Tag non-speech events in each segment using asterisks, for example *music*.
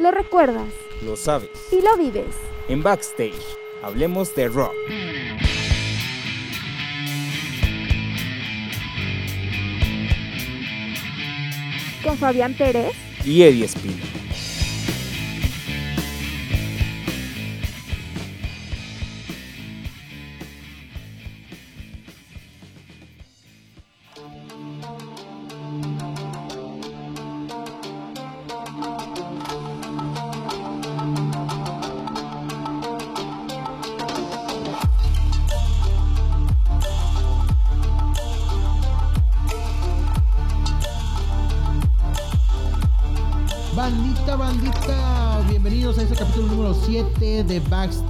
Lo recuerdas. Lo sabes. Y lo vives. En Backstage, hablemos de rock. Con Fabián Pérez. Y Eddie Espino.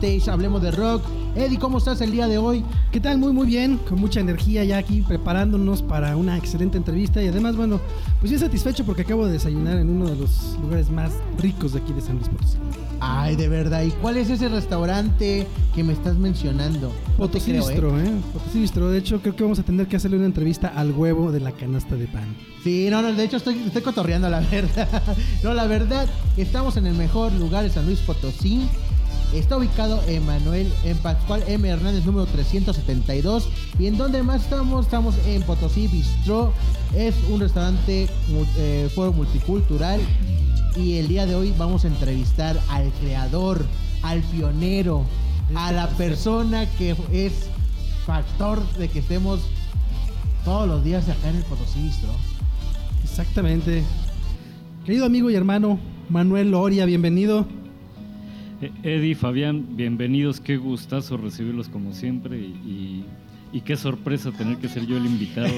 Backstage, hablemos de rock. Eddie, ¿cómo estás el día de hoy? ¿Qué tal? Muy muy bien, con mucha energía ya aquí preparándonos para una excelente entrevista y además, bueno, pues bien satisfecho porque acabo de desayunar en uno de los lugares más ricos de aquí de San Luis Potosí. Ay, de verdad, ¿y cuál es ese restaurante que me estás mencionando? No Potosí creo, Bistro, ¿eh? Potosí Bistro. De hecho, creo que vamos a tener que hacerle una entrevista al huevo de la canasta de pan. Sí, no, no, de hecho estoy, estoy cotorreando la verdad. *laughs* No, la verdad, estamos en el mejor lugar de San Luis Potosí. Está ubicado en Manuel, en Pascual M. Hernández, número 372. ¿Y en dónde más estamos? Estamos en Potosí Bistro. Es un restaurante eh, foro multicultural. Y el día de hoy vamos a entrevistar al creador, al pionero, a la persona que es factor de que estemos todos los días acá en el Potosí Bistro. Exactamente. Querido amigo y hermano Manuel Loria, bienvenido. Eh, Eddie, Fabián, bienvenidos, qué gustazo recibirlos como siempre y, y- y qué sorpresa tener que ser yo el invitado. *laughs*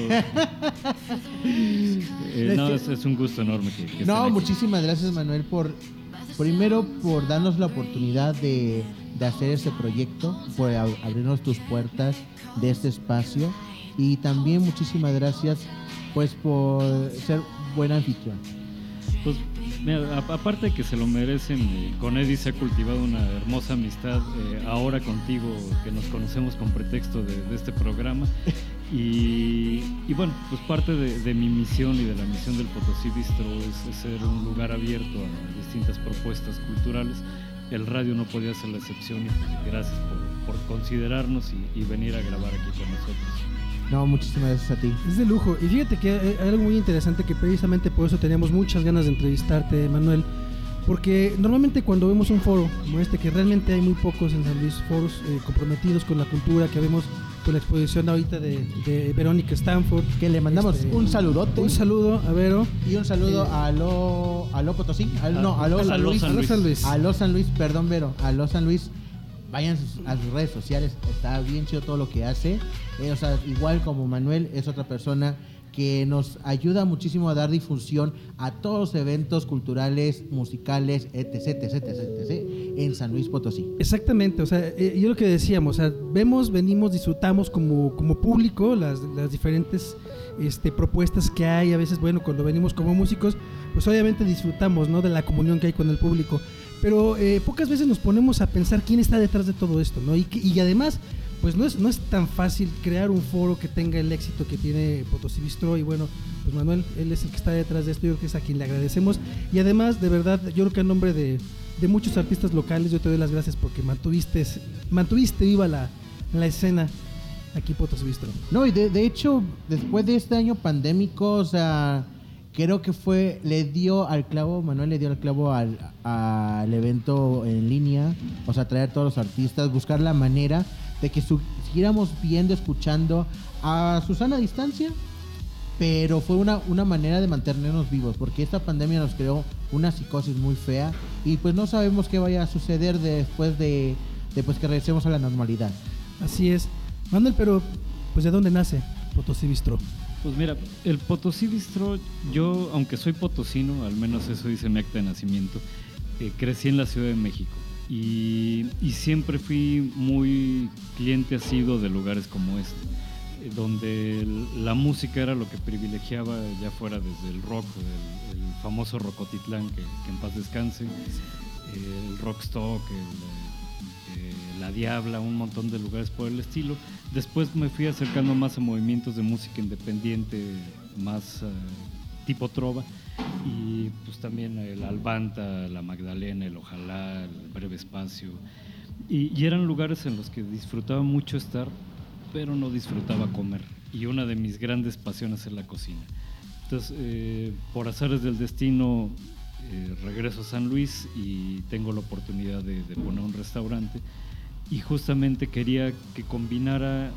Eh, no, es, es un gusto enorme que, que No, muchísimas gracias Manuel por primero por darnos la oportunidad de, de hacer este proyecto, por ab- abrirnos tus puertas de este espacio y también muchísimas gracias pues por ser buen anfitrión. Mira, aparte de que se lo merecen, eh, con Eddie se ha cultivado una hermosa amistad eh, ahora contigo, que nos conocemos con pretexto de, este programa. Y, bueno, pues parte de, mi misión y de la misión del Potosí Bistro es, ser un lugar abierto a distintas propuestas culturales. El radio no podía ser la excepción y gracias por, considerarnos y venir a grabar aquí con nosotros. No, muchísimas gracias a ti. Es de lujo. Y fíjate que hay algo muy interesante que precisamente por eso teníamos muchas ganas de entrevistarte, Manuel. Porque normalmente cuando vemos un foro como este, que realmente hay muy pocos en San Luis, foros eh, comprometidos con la cultura, que vemos con la exposición ahorita de, de Verónica Stanford. Que le mandamos Este, un saludote Un saludo a Vero. y un saludo Eh, a lo a lo Potosí, no, a lo a San lo Luis, Luis. San Luis. A los San Luis, perdón, Vero, a los San Luis. Vayan a sus redes sociales, está bien chido todo lo que hace. Eh, o sea, igual como Manuel es otra persona que nos ayuda muchísimo a dar difusión a todos los eventos culturales, musicales, etc, etc, etc, etc, en San Luis Potosí. Exactamente, o sea, eh, yo lo que decíamos, o sea, vemos, venimos, disfrutamos como, como público las, las diferentes este, propuestas que hay, a veces, bueno, cuando venimos como músicos, pues obviamente disfrutamos, ¿no? De la comunión que hay con el público, pero eh, pocas veces nos ponemos a pensar quién está detrás de todo esto, ¿no? Y, y además, pues no es, no es tan fácil crear un foro que tenga el éxito que tiene Potosí Bistro y bueno, pues Manuel, él es el que está detrás de esto, yo creo que es a quien le agradecemos y además, de verdad, yo creo que en nombre de, de muchos artistas locales, yo te doy las gracias porque mantuviste, mantuviste viva la, la escena aquí Potosí Bistro. No, y de, de hecho, después de este año pandémico, o sea, creo que fue, le dio al clavo, Manuel le dio al clavo al, al evento en línea, o sea, traer a todos los artistas, buscar la manera de que siguiéramos viendo, escuchando a Susana a distancia, pero fue una, una manera de mantenernos vivos, porque esta pandemia nos creó una psicosis muy fea y pues no sabemos qué vaya a suceder después de, de pues, que regresemos a la normalidad. Así es. Manuel, pero pues ¿de dónde nace Potosí Bistro? Pues mira, el Potosí Bistro, yo, aunque soy potosino, al menos eso dice mi acta de nacimiento, eh, crecí en la Ciudad de México. Y, y siempre fui muy cliente asiduo de lugares como este, eh, donde la música era lo que privilegiaba, ya fuera desde el rock, el, el famoso Rocotitlán, que, que en paz descanse, el Rockstock, el, La Diabla, un montón de lugares por el estilo. Después me fui acercando más a movimientos de música independiente, más eh, tipo trova. y pues también el Albanta, la Magdalena, el Ojalá, el Breve Espacio. Y, y eran lugares en los que disfrutaba mucho estar, pero no disfrutaba comer. Y una de mis grandes pasiones es la cocina. Entonces, eh, por azares del destino, eh, regreso a San Luis y tengo la oportunidad de, de poner un restaurante. Y justamente quería que combinara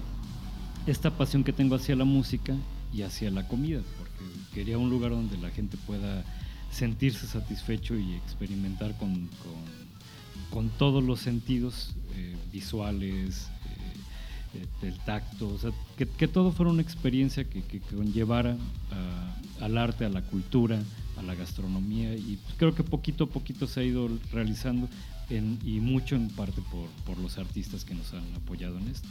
esta pasión que tengo hacia la música y hacia la comida, porque quería un lugar donde la gente pueda sentirse satisfecho y experimentar con, con- todos los sentidos eh, visuales, eh, eh, del tacto, o sea, que, todo fuera una experiencia que, que conllevara al arte, a la cultura, a la gastronomía y creo que poquito a poquito se ha ido realizando en- y mucho en parte por, por los artistas que nos han apoyado en esto.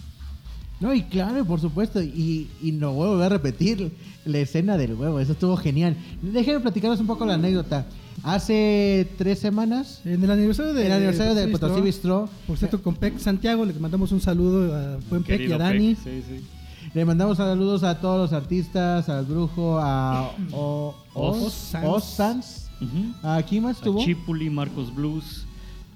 No, y claro, por supuesto, y, y no voy a volver a repetir la escena del huevo, eso estuvo genial. Déjenme platicarles un poco la anécdota. Hace tres semanas, En el aniversario de el aniversario del Potosí Bistro, Por cierto, con Peck Santiago le mandamos un saludo a buen Peck y a Dani. Peck, sí, sí. le mandamos saludos a todos los artistas, al brujo, a O- Oz. Oz Sans. Oz Sans. Ujú. ¿A quién más estuvo? Chipuli, Marcos Blues,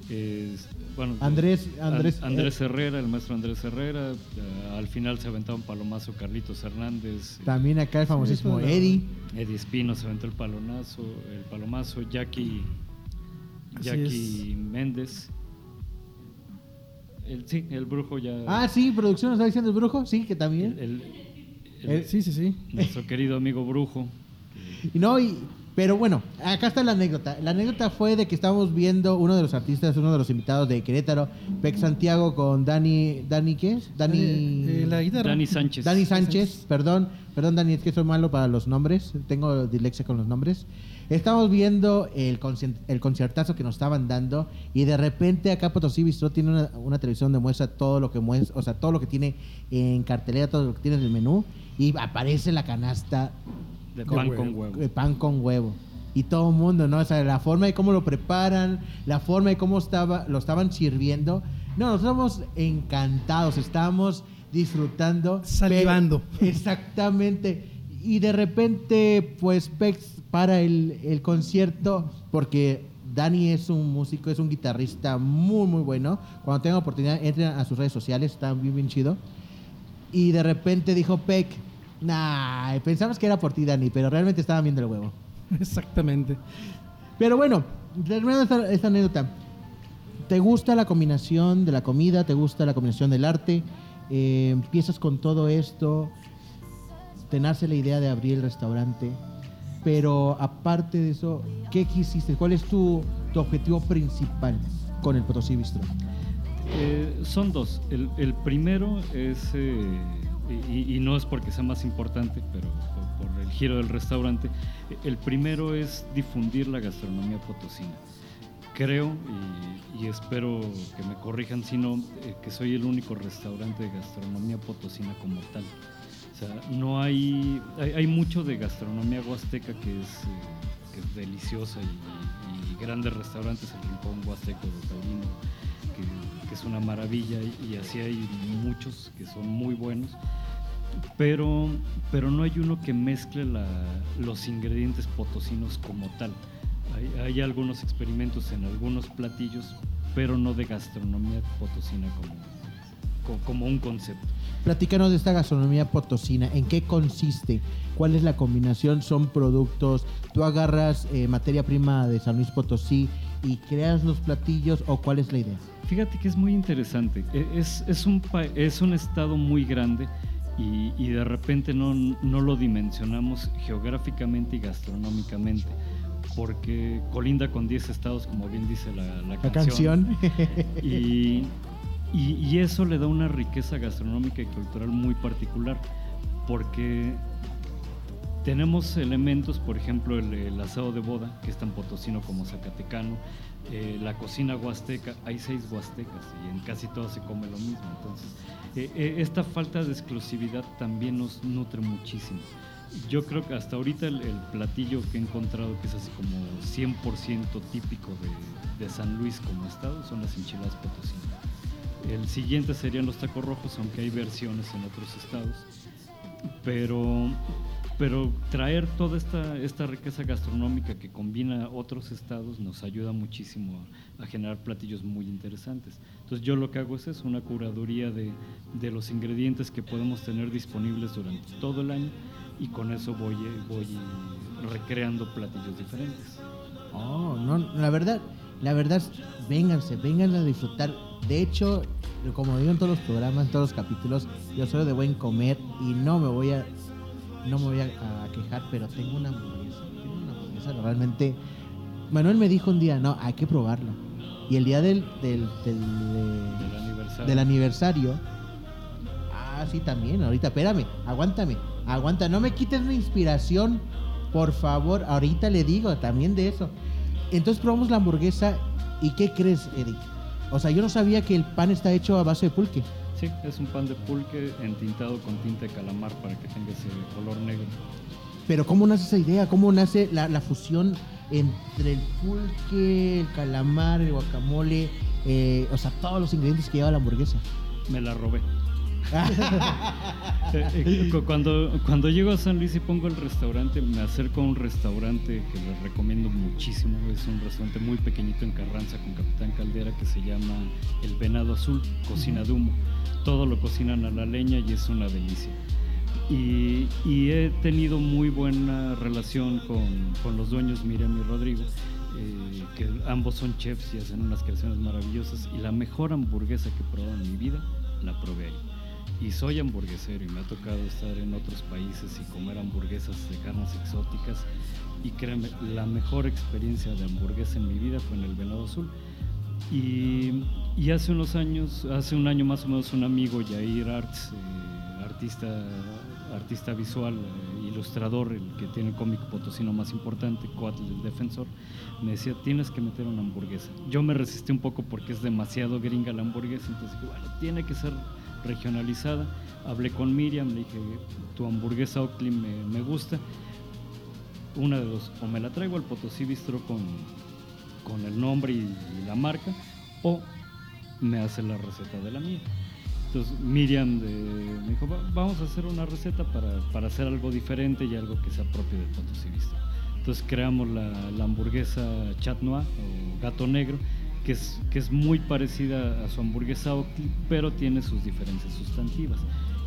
eh, bueno, Andrés- An- Andrés- Andrés Herrera, el maestro Andrés Herrera. eh, al final se aventaba un palomazo Carlitos Hernández. eh, También acá el famosísimo Eddie. Eddie Espino se aventó el palonazo, el palomazo, Jackie, Jackie Méndez. El, sí, el brujo ya. Ah, sí, producción nos está diciendo el brujo, sí, que también. El- Sí, sí, sí. nuestro querido amigo brujo. Y no, y, pero bueno, acá está la anécdota. La anécdota fue de que estábamos viendo uno de los artistas, uno de los invitados de Querétaro, Peck Santiago con Dani, Dani ¿qué es? Dani, Eh, eh, la guitarra. Dani Sánchez. Dani Sánchez, perdón, perdón Dani, es que soy malo para los nombres, tengo dilexia con los nombres. Estamos viendo el, el conciertazo que nos estaban dando y de repente acá Potosí Bistro tiene una, una televisión donde muestra todo lo que muestra, o sea, todo lo que tiene en cartelera, todo lo que tiene en el menú y aparece la canasta De pan huevo. con huevo. de pan con huevo. Y todo el mundo, ¿no? O sea, la forma de cómo lo preparan, la forma de cómo estaba, lo estaban sirviendo. No, nosotros estamos encantados, estamos disfrutando. Salivando. pero- exactamente. Y de repente, pues, Pex para el, el concierto, porque Dani es un músico, es un guitarrista muy, muy bueno. Cuando tengan oportunidad, entren a sus redes sociales, está bien, bien chido. Y de repente dijo Peck, nah, pensamos que era por ti, Dani, pero realmente estaban viendo el huevo. *laughs* Exactamente. Pero bueno, terminando esta, esta anécdota, ¿te gusta la combinación de la comida? ¿Te gusta la combinación del arte? Eh, empiezas con todo esto, te nace la idea de abrir el restaurante, pero aparte de eso, ¿qué quisiste? ¿Cuál es tu, tu objetivo principal con el Potosí Bistro? Eh, son dos. El, el primero es, eh, y, y no es porque sea más importante, pero por, por el giro del restaurante, el primero es difundir la gastronomía potosina. Creo y, y espero que me corrijan si no, eh, que soy el único restaurante de gastronomía potosina como tal. O sea, no hay, hay, hay mucho de gastronomía huasteca que es, eh, que es deliciosa y, y grandes restaurantes, el Rincón Huasteco de Taurino, que, es una maravilla y, así hay muchos que son muy buenos. Pero, pero no hay uno que mezcle los ingredientes potosinos como tal. Hay, hay algunos experimentos en algunos platillos, pero no de gastronomía potosina como, co- como un concepto. Platícanos de esta gastronomía potosina, ¿en qué consiste? ¿Cuál es la combinación? ¿Son productos? ¿Tú agarras eh, materia prima de San Luis Potosí y creas los platillos o cuál es la idea? Fíjate que es muy interesante. E- Es, es, un, es un estado muy grande y, y de repente no, no lo dimensionamos geográficamente y gastronómicamente, porque colinda con 10 estados, como bien dice la, la La canción. *laughs* Y, y- eso le da una riqueza gastronómica y cultural muy particular, porque tenemos elementos, por ejemplo, el, asado de boda, que es tan potosino como zacatecano, eh, la cocina huasteca, hay seis huastecas y en casi todas se come lo mismo. Entonces, eh, eh, esta falta de exclusividad también nos nutre muchísimo. Yo creo que hasta ahorita el, el platillo que he encontrado que es así como 100% típico de, de San Luis como estado son las enchiladas potosinas. El siguiente serían los tacos rojos, aunque hay versiones en otros estados. Pero pero traer toda esta, esta riqueza gastronómica que combina otros estados nos ayuda muchísimo a, generar platillos muy interesantes. Entonces yo lo que hago es una curaduría de, de los ingredientes que podemos tener disponibles durante todo el año y con eso voy, eh, voy recreando platillos diferentes. Oh, no, la verdad, la verdad, vénganse, vénganse a disfrutar. De hecho, como digo en todos los programas, en todos los capítulos, yo soy de buen comer y no me voy a, no me voy a, a quejar, pero tengo una hamburguesa, tengo una hamburguesa realmente. Manuel me dijo un día, no, hay que probarla. Y el día del, del, del, Del aniversario. del aniversario. Ah, sí, también. Ahorita, espérame, aguántame. Aguanta, no me quites mi inspiración, por favor. Ahorita le digo también de eso. Entonces probamos la hamburguesa. ¿Y qué crees, Eric? O sea, yo no sabía que el pan está hecho a base de pulque. Sí, es un pan de pulque entintado con tinta de calamar para que tenga ese color negro. Pero ¿cómo nace esa idea? ¿Cómo nace la, la fusión entre el pulque, el calamar, el guacamole? eh, o sea, todos los ingredientes que lleva la hamburguesa. Me la robé. *laughs* Cu- cuando, cuando llego a San Luis y pongo el restaurante, me acerco a un restaurante que les recomiendo muchísimo. Es un restaurante muy pequeñito en Carranza con Capitán Caldera que se llama El Venado Azul, cocina de humo. Todo lo cocinan a la leña y es una delicia. Y he tenido muy buena relación con, con los dueños Miriam y Rodrigo, eh, que ambos son chefs y hacen unas creaciones maravillosas. Y la mejor hamburguesa que he probado en mi vida la probé ahí. Y soy hamburguesero y me ha tocado estar en otros países y comer hamburguesas de carnes exóticas. Y créanme, la mejor experiencia de hamburguesa en mi vida fue en el Venado Azul. Y, y hace unos años, hace un año más o menos, un amigo, Yair Arts, eh, artista, artista visual, eh, ilustrador, el que tiene el cómic potosino más importante, Coatl el Defensor, me decía, tienes que meter una hamburguesa. Yo me resistí un poco porque es demasiado gringa la hamburguesa, entonces dije, bueno, tiene que ser regionalizada. Hablé con Miriam, le dije, tu hamburguesa Oakley me, me gusta. Una de dos, o me la traigo al Potosí Bistro con, con el nombre y, y la marca, o me hace la receta de la mía. Entonces Miriam de- me dijo, "Va- vamos a hacer una receta para, para hacer algo diferente y algo que sea propio del Potosí Bistro. Entonces creamos la, la hamburguesa Chat Noir o gato negro, que es, que es muy parecida a su hamburguesa pero tiene sus diferencias sustantivas.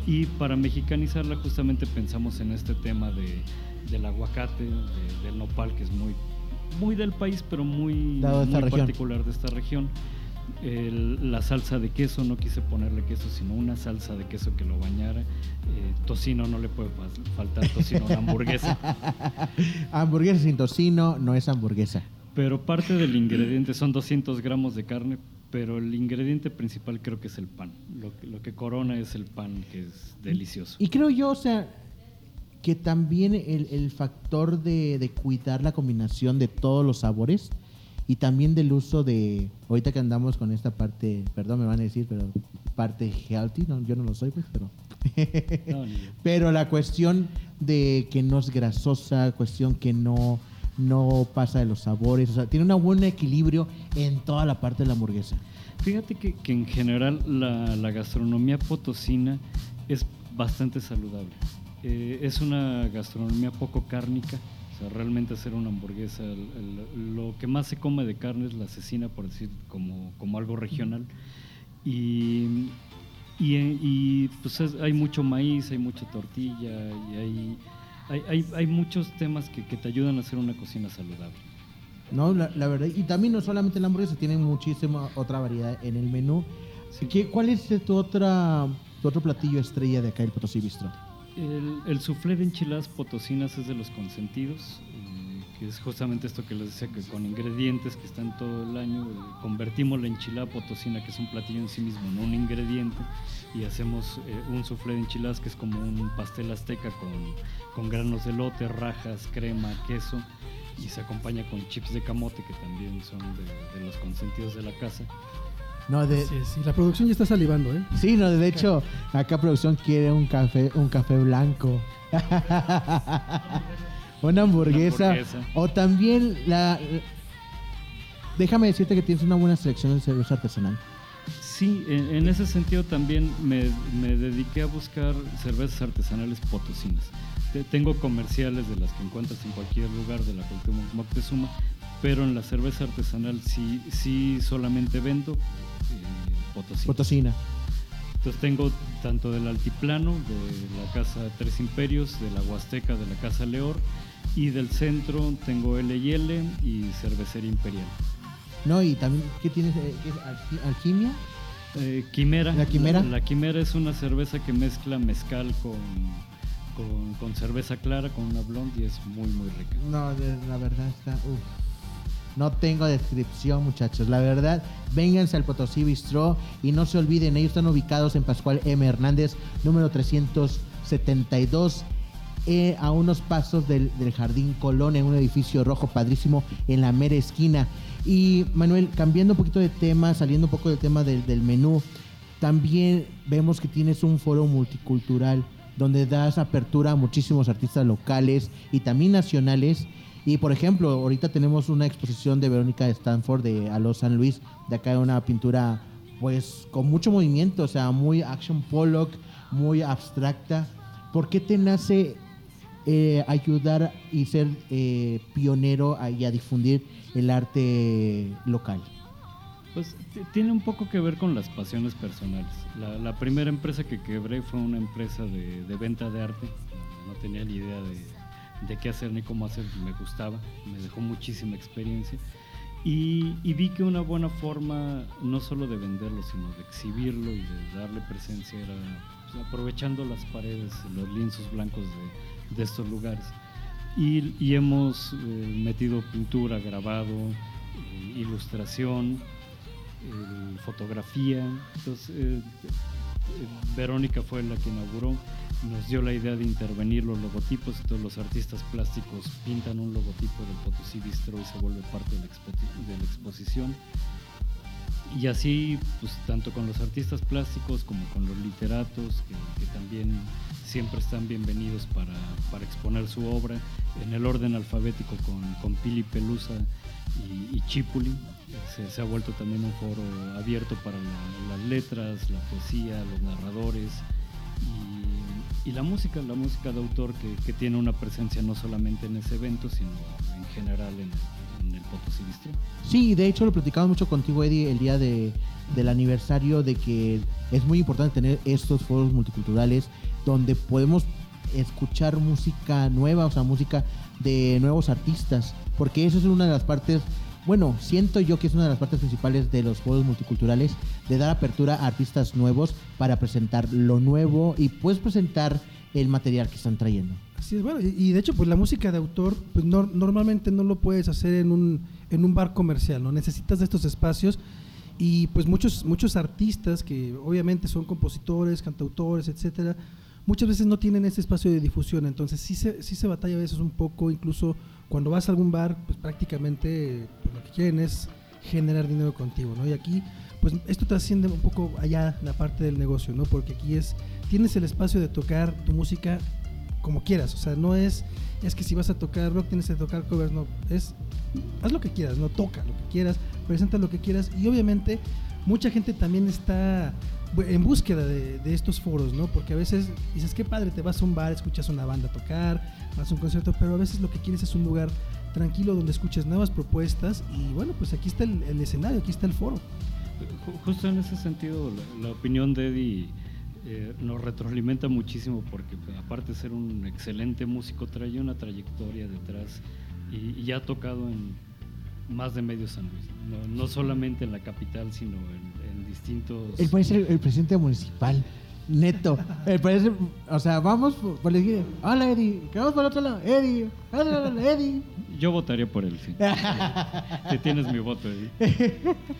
Y para mexicanizarla justamente pensamos en este tema de, del aguacate, de- del nopal, que es muy, muy del país, pero muy, muy región. particular de esta región. El- la salsa de queso, no quise ponerle queso, sino una salsa de queso que lo bañara. Eh, tocino, no le puede fal- faltar tocino a hamburguesa. *laughs* hamburguesa sin tocino no es hamburguesa. Pero parte del ingrediente son 200 gramos de carne, pero el ingrediente principal creo que es el pan. Lo que, lo que corona es el pan, que es delicioso. Y creo yo, o sea, que también el, el factor de, de cuidar la combinación de todos los sabores y también del uso de, ahorita que andamos con esta parte, perdón, me van a decir, pero parte healthy, no, yo no lo soy, pues, pero... No. *laughs* Pero la cuestión de que no es grasosa, cuestión que no, no pasa de los sabores, o sea, tiene un buen equilibrio en toda la parte de la hamburguesa. Fíjate que, que en general la, gastronomía potosina es bastante saludable. Eh, es una gastronomía poco cárnica. O sea, realmente hacer una hamburguesa, lo que más se come de carne es la cecina, por decir, como, como algo regional. Y, y, y, pues es- hay mucho maíz, hay mucha tortilla, y hay, hay, hay, hay muchos temas que, que te ayudan a hacer una cocina saludable. No, la, la verdad, y también no solamente la hamburguesa, tienen muchísima otra variedad en el menú. ¿Qué- ¿Cuál es tu, otra, tu otro platillo estrella de acá del Potosí Bistro? El, el soufflé de enchiladas potosinas es de los consentidos, que es justamente esto que les decía, que con ingredientes que están todo el año, eh, convertimos la enchilada potosina, que es un platillo en sí mismo, en un ingrediente, y hacemos eh, un soufflé de enchiladas que es como un pastel azteca con, con granos de lote, rajas, crema, queso, y se acompaña con chips de camote, que también son de, de los consentidos de la casa. No, de, Sí, sí, la producción ya está salivando, ¿eh? sí, no, de hecho, acá producción quiere un café, un café blanco. *laughs* Una hamburguesa. hamburguesa. O también la. Déjame decirte que tienes una buena selección de cerveza artesanal. Sí, en, en ese sentido también me, me dediqué a buscar cervezas artesanales potosinas. Te- Tengo comerciales de las que encuentras en cualquier lugar de la Cuauhtémoc Moctezuma, pero en la cerveza artesanal sí, sí solamente vendo eh, potosí. Potosina. Entonces tengo tanto del Altiplano, de la Casa Tres Imperios, de la Huasteca, de la Casa Leor, y del centro tengo L&L y Cervecería Imperial. No, y también, ¿qué tienes? Eh, ¿qué es? Alqui- ¿Alquimia? Eh, quimera. ¿La Quimera? La, Quimera es una cerveza que mezcla mezcal con, con, con cerveza clara, con una blonde y es muy, muy rica. No, la verdad está. uf. No tengo descripción, muchachos. La verdad, vénganse al Potosí Bistro y no se olviden, ellos están ubicados en Pascual M. Hernández, número 372, eh, a unos pasos del, del Jardín Colón, en un edificio rojo padrísimo en la mera esquina. Y Manuel, cambiando un poquito de tema, saliendo un poco del tema del, del menú, también vemos que tienes un foro multicultural donde das apertura a muchísimos artistas locales y también nacionales. Y por ejemplo, ahorita tenemos una exposición de Verónica Stanford de Aló San Luis, de acá una pintura pues con mucho movimiento, o sea, muy action Pollock, muy abstracta. ¿Por qué te nace eh, ayudar y ser eh, pionero y a difundir el arte local? Pues tiene un poco que ver con las pasiones personales. La, primera empresa que quebré fue una empresa de venta de arte. No tenía ni idea de, de qué hacer ni cómo hacer. Me gustaba, me dejó muchísima experiencia. Y, vi que una buena forma, no solo de venderlo, sino de exhibirlo y de darle presencia, era pues, aprovechando las paredes, los lienzos blancos de, estos lugares. Y, hemos eh, metido pintura, grabado, eh, ilustración, eh, fotografía. Entonces, Verónica fue la que inauguró, nos dio la idea de intervenir los logotipos, entonces los artistas plásticos pintan un logotipo del Potosí Bistro y se vuelve parte de la, exposición. Y así, pues tanto con los artistas plásticos como con los literatos, que, también siempre están bienvenidos para, para exponer su obra en el orden alfabético con, con Pili Pelusa y, y Chipuli. Se, ha vuelto también un foro abierto para la- las letras, la poesía, los narradores y, y la música, la música de autor que, que tiene una presencia no solamente en ese evento, sino en general en, el Potosí Bistro. Sí, de hecho lo platicamos mucho contigo, Eddie, el día de, del aniversario de que es muy importante tener estos foros multiculturales donde podemos escuchar música nueva, o sea, música de nuevos artistas, porque eso es una de las partes, bueno, siento yo que es una de las partes principales de los foros multiculturales, de dar apertura a artistas nuevos para presentar lo nuevo y puedes presentar el material que están trayendo. Así es, bueno, y, de hecho, pues la música de autor, pues no- normalmente no lo puedes hacer en un, en un bar comercial, ¿no? Necesitas de estos espacios y pues muchos, muchos artistas que obviamente son compositores, cantautores, etcétera, muchas veces no tienen ese espacio de difusión, entonces sí se, sí se batalla a veces un poco, incluso cuando vas a algún bar, pues prácticamente pues, lo que quieren es generar dinero contigo, ¿no? Y aquí, pues esto trasciende un poco allá la parte del negocio, ¿no? Porque aquí es, tienes el espacio de tocar tu música como quieras, o sea, no es, es que si vas a tocar rock tienes que tocar covers, no, es, haz lo que quieras, no toca lo que quieras, presenta lo que quieras. Y obviamente mucha gente también está en búsqueda de, de estos foros, ¿no? Porque a veces dices, qué padre, te vas a un bar, escuchas una banda tocar, vas a un concierto, pero a veces lo que quieres es un lugar tranquilo donde escuches nuevas propuestas y bueno, pues aquí está el, el escenario, aquí está el foro. Ju- Justo en ese sentido, la, la opinión de Eddie eh, nos retroalimenta muchísimo porque pues, aparte de ser un excelente músico, trae una trayectoria detrás y, y ya ha tocado en más de medio San Luis. No, no solamente en la capital, sino en distintos... Él puede ser el, el presidente municipal. Neto. Él puede ser- o sea, vamos por, la esquina. Hola, Eddie. Que vamos por el otro lado. Eddie. Hola, hola, Eddie. Yo votaría por él, sí. *laughs* que tienes mi voto, Eddie.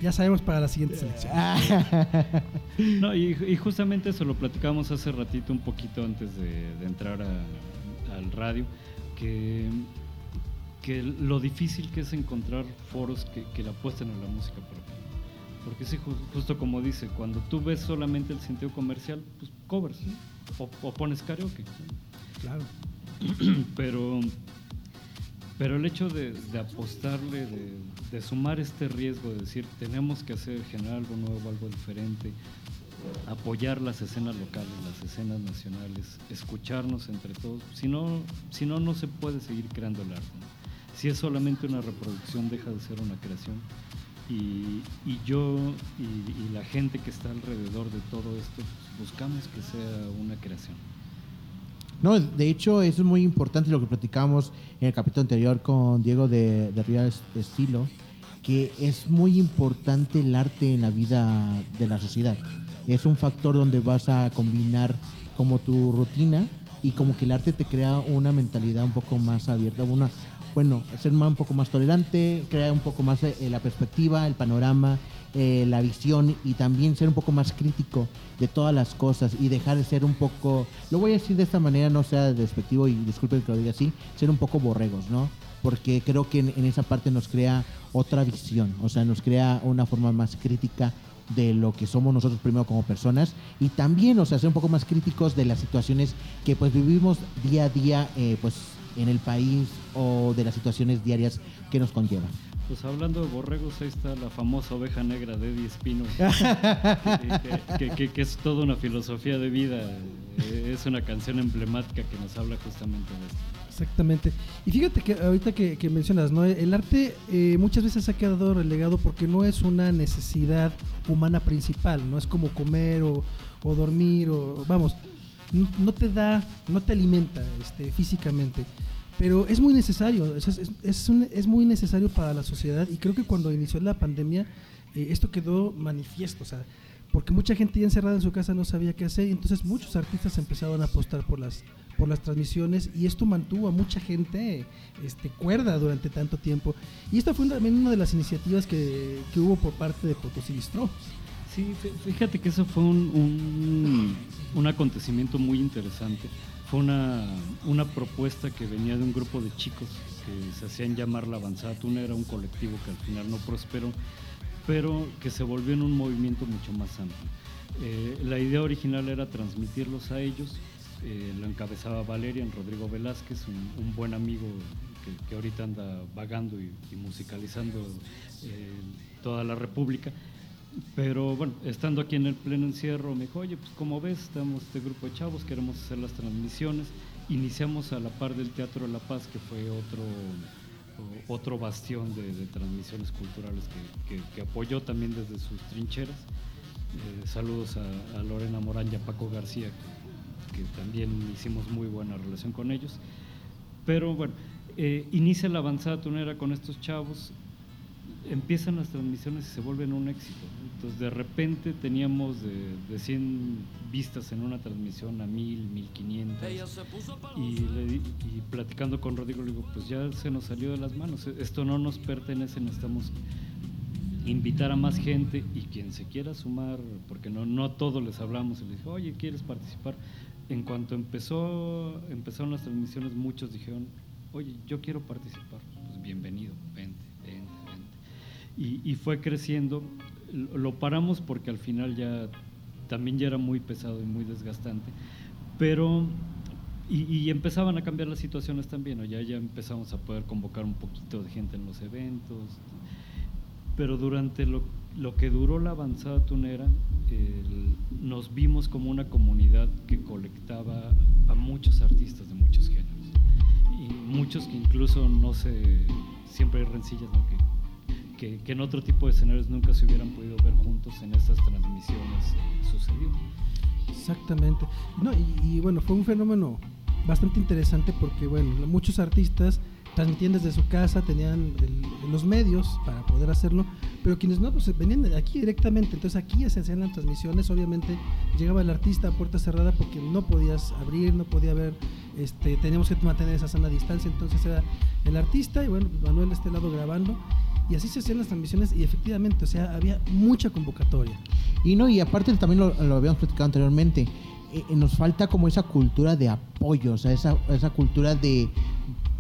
Ya sabemos para la siguiente selección. *laughs* No, y, y justamente eso lo platicábamos hace ratito, un poquito antes de, de entrar a- al radio, que, que lo difícil que es encontrar foros que, que le apuesten a la música propia. Porque sí, ju- justo como dice, cuando tú ves solamente el sentido comercial, pues covers, ¿no? o, o pones karaoke. Claro. *clears throat* Pero Pero el hecho de, de apostarle, de, de sumar este riesgo, de decir, tenemos que hacer, generar algo nuevo, algo diferente, apoyar las escenas locales, las escenas nacionales, escucharnos entre todos. Si no, si no, no se puede seguir creando el arte. ¿no? Si es solamente una reproducción, deja de ser una creación. Y, yo y, y la gente que está alrededor de todo esto, pues, buscamos que sea una creación. No, de hecho, eso es muy importante lo que platicamos en el capítulo anterior con Diego de, de Real Estilo, que es muy importante el arte en la vida de la sociedad. Es un factor donde vas a combinar como tu rutina y como que el arte te crea una mentalidad un poco más abierta, una, bueno, ser más- un poco más tolerante, crea un poco más eh, la perspectiva, el panorama, eh, la visión y también ser un poco más crítico de todas las cosas y dejar de ser un poco, lo voy a decir de esta manera, no sea despectivo y disculpen que lo diga así, ser un poco borregos, ¿no? Porque creo que en, en esa parte nos crea otra visión, o sea, nos crea una forma más crítica de lo que somos nosotros primero como personas y también, o sea, ser un poco más críticos de las situaciones que pues vivimos día a día, eh, pues en el país o de las situaciones diarias que nos conllevan. Pues hablando de borregos, ahí está la famosa oveja negra de Eddie Espino, *laughs* que, que- que- que es toda una filosofía de vida. Eh, Es una canción emblemática que nos habla justamente de esto. Exactamente. Y fíjate que ahorita que, que mencionas, ¿no? El arte eh, muchas veces ha quedado relegado porque no es una necesidad humana principal, no es como comer o, o dormir o vamos, no, te da, no te alimenta este, físicamente. Pero es muy necesario, es, es, muy necesario para la sociedad y creo que cuando inició la pandemia eh, esto quedó manifiesto, o sea, porque mucha gente ya encerrada en su casa no sabía qué hacer y entonces muchos artistas empezaron a apostar por las por las transmisiones y esto mantuvo a mucha gente este, cuerda durante tanto tiempo. Y esta fue también una de las iniciativas que, que hubo por parte de Potosí Bistro. Sí, fí- fíjate que eso fue un- un acontecimiento muy interesante. Fue una, una propuesta que venía de un grupo de chicos que se hacían llamar La Avanzada Tuna, era un colectivo que al final no prosperó, pero que se volvió en un movimiento mucho más amplio. Eh, la idea original era transmitirlos a ellos, eh, lo encabezaba Valerian Rodrigo Velázquez, un, buen amigo que, ahorita anda vagando y, y musicalizando eh, toda la República. Pero bueno, estando aquí en el pleno encierro, me dijo, oye, pues como ves, estamos este grupo de chavos, queremos hacer las transmisiones. Iniciamos a la par del Teatro de la Paz, que fue otro, otro bastión de, de transmisiones culturales que, que- que apoyó también desde sus trincheras. Eh, saludos a, a Lorena Morán y a Paco García, que, que también hicimos muy buena relación con ellos. Pero bueno, eh, inicia la avanzada tunera con estos chavos, empiezan las transmisiones y se vuelven un éxito. Entonces de repente teníamos de, de 100 vistas en una transmisión a 1000, 1500. Y, le di- y platicando con Rodrigo le digo, pues ya se nos salió de las manos, esto no nos pertenece, necesitamos invitar a más gente y quien se quiera sumar, porque no, no a todos les hablamos y les dije, oye, ¿quieres participar? En cuanto empezó, empezaron las transmisiones, muchos dijeron, oye, yo quiero participar. Pues bienvenido. Y, fue creciendo. Lo paramos porque al final ya también ya era muy pesado y muy desgastante. Pero y, empezaban a cambiar las situaciones también, ¿no? ya, ya empezamos a poder convocar un poquito de gente en los eventos, pero durante lo, lo que duró la avanzada tunera, nos vimos como una comunidad que colectaba a muchos artistas de muchos géneros, y muchos que incluso no se, siempre hay rencillas, ¿no? Que, que en otro tipo de escenarios nunca se hubieran podido ver juntos en estas transmisiones sucedió. Exactamente. No, y, y bueno, fue un fenómeno bastante interesante porque, bueno, muchos artistas transmitían desde su casa, tenían el- los medios para poder hacerlo, pero quienes no, pues venían aquí directamente. Entonces aquí se hacían las transmisiones, obviamente llegaba el artista a puerta cerrada porque no podías abrir, no podía ver, este, teníamos que mantener esa sana distancia, entonces era el artista y bueno, Manuel de este lado grabando. Y así se hacían las transmisiones y efectivamente, o sea, había mucha convocatoria. Y no, y aparte también lo, habíamos platicado anteriormente, eh, eh, nos falta como esa cultura de apoyo, o sea, esa, esa cultura de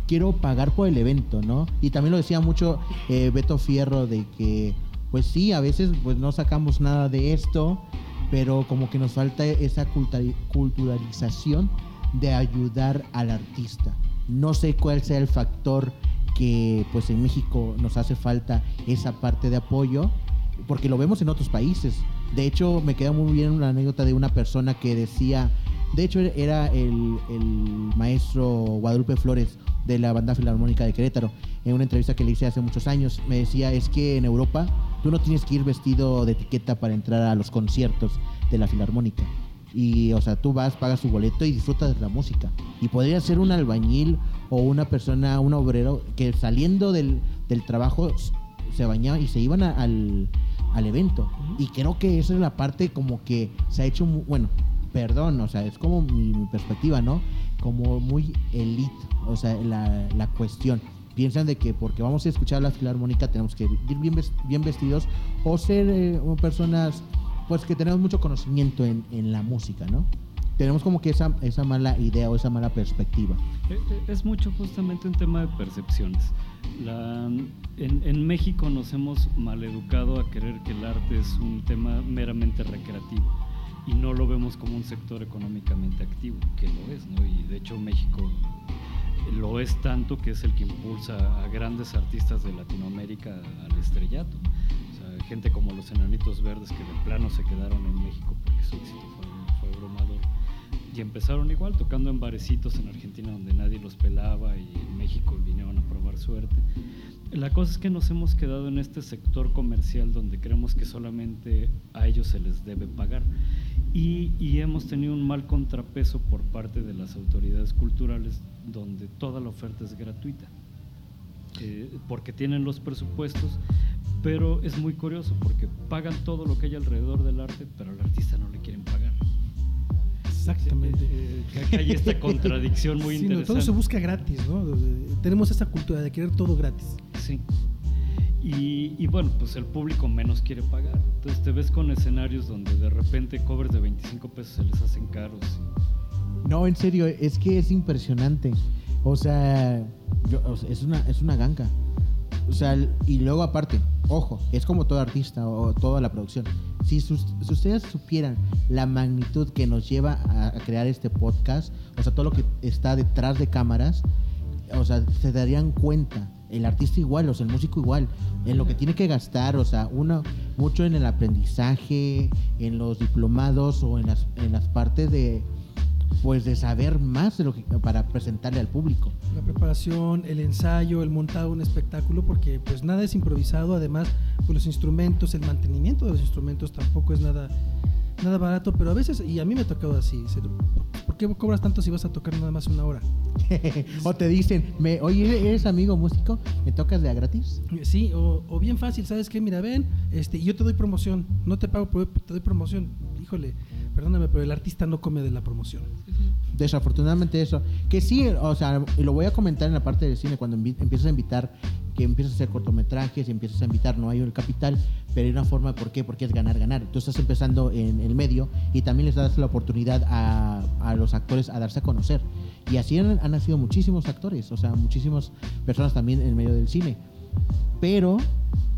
quiero pagar por el evento, ¿no? Y también lo decía mucho eh, Beto Fierro de que, pues sí, a veces pues no sacamos nada de esto, pero como que nos falta esa culturalización de ayudar al artista. No sé cuál sea el factor que pues en México nos hace falta esa parte de apoyo, porque lo vemos en otros países. De hecho, me queda muy bien una anécdota de una persona que decía, de hecho era el, el maestro Guadalupe Flores de la banda filarmónica de Querétaro, en una entrevista que le hice hace muchos años, me decía, es que en Europa tú no tienes que ir vestido de etiqueta para entrar a los conciertos de la filarmónica. Y, o sea, tú vas, pagas tu boleto y disfrutas de la música. Y podría ser un albañil o una persona, un obrero, que saliendo del, del trabajo se bañaba y se iban a- al, al evento. Y creo que esa es la parte como que se ha hecho, mu- bueno, perdón, o sea, es como mi, mi perspectiva, ¿no? Como muy elite, o sea, la, la cuestión. Piensan de que porque vamos a escuchar la filarmónica tenemos que ir bien, bien vestidos o ser eh, personas pues que tenemos mucho conocimiento en, en la música, ¿no? Tenemos como que esa, esa mala idea o esa mala perspectiva. Eh, eh, Es mucho justamente un tema de percepciones. La- en, en México nos hemos maleducado a creer que el arte es un tema meramente recreativo y no lo vemos como un sector económicamente activo, que lo es, ¿no? Y de hecho México lo es tanto que es el que impulsa a grandes artistas de Latinoamérica al estrellato. O sea, gente como los Enanitos Verdes que de plano se quedaron en México porque su éxito fue, fue abrumador. Y empezaron igual, tocando en barecitos en Argentina donde nadie los pelaba y en México vinieron a probar suerte. La cosa es que nos hemos quedado en este sector comercial donde creemos que solamente a ellos se les debe pagar. Y, y hemos tenido un mal contrapeso por parte de las autoridades culturales donde toda la oferta es gratuita. Eh, porque tienen los presupuestos, pero es muy curioso porque pagan todo lo que hay alrededor del arte, pero al artista no le quieren pagar. Exactamente. Eh, eh, que hay esta *laughs* contradicción muy Sí, no, interesante. todo se busca gratis, ¿no? Tenemos esa cultura de querer todo gratis. Sí. Y, y bueno, pues el público menos quiere pagar. Entonces te ves con escenarios donde de repente covers de 25 pesos se les hacen caros. No, en serio, es que es impresionante. O sea, yo- o sea, es, una, es una ganga. O sea, y luego aparte, ojo, es como todo artista o toda la producción. Si, ustedes supieran la magnitud que nos lleva a, a crear este podcast, o sea, todo lo que está detrás de cámaras, o sea, se darían cuenta. El artista igual, o sea, el músico igual, en lo que tiene que gastar, o sea, uno mucho en el aprendizaje, en los diplomados o en las, en las partes de, pues, de saber más de lo que, para presentarle al público. La preparación, el ensayo, el montado de un espectáculo, porque pues nada es improvisado, además pues los instrumentos, el mantenimiento de los instrumentos tampoco es nada, nada barato, pero a veces, y a mí me ha tocado así, ¿por qué cobras tanto si vas a tocar nada más una hora? *laughs* o te dicen, me, oye, ¿eres amigo músico? ¿Me tocas de a gratis? Sí, o, o bien fácil, ¿sabes qué? Mira, ven, este, yo te doy promoción, no te pago, pero te doy promoción. Híjole, perdóname, pero el artista no come de la promoción. Desafortunadamente eso. Que sí, o sea, y lo voy a comentar en la parte del cine, cuando empiezas a invitar, que empiezas a hacer cortometrajes y empiezas a invitar, no hay el capital, pero hay una forma, ¿por qué? Porque es ganar, ganar. Tú estás empezando en el medio y también les das la oportunidad a, a los actores a darse a conocer. Y así han, han nacido muchísimos actores, o sea, muchísimas personas también en el medio del cine. Pero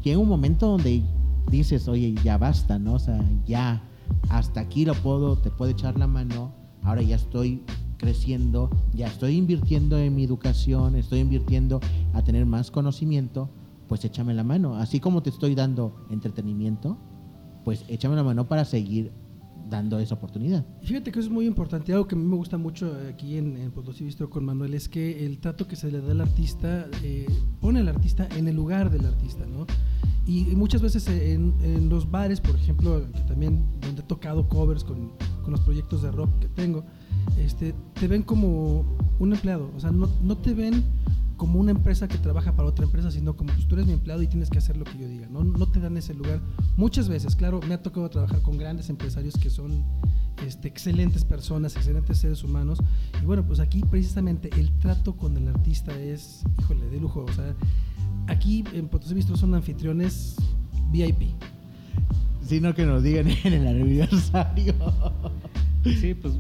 llega un momento donde dices, oye, ya basta, ¿no? O sea, ya, hasta aquí lo puedo, te puedo echar la mano, ahora ya estoy creciendo, ya estoy invirtiendo en mi educación, estoy invirtiendo a tener más conocimiento, pues échame la mano. Así como te estoy dando entretenimiento, pues échame la mano para seguir dando esa oportunidad. Fíjate que eso es muy importante. Algo que a mí me gusta mucho aquí en, en Potosí Bistro con Manuel es que el trato que se le da al artista eh, pone al artista en el lugar del artista, ¿no? Y, y muchas veces en, en los bares, por ejemplo, que también donde he tocado covers con, con los proyectos de rock que tengo, este, te ven como un empleado. O sea, no, no te ven como una empresa que trabaja para otra empresa, sino como pues, tú eres mi empleado y tienes que hacer lo que yo diga. No, no te dan ese lugar. Muchas veces, claro, me ha tocado trabajar con grandes empresarios que son este, excelentes personas, excelentes seres humanos. Y bueno, pues aquí precisamente el trato con el artista es, híjole, de lujo. O sea, aquí en Potosí Bistro son anfitriones VIP. Sino que nos digan en el aniversario. Sí, pues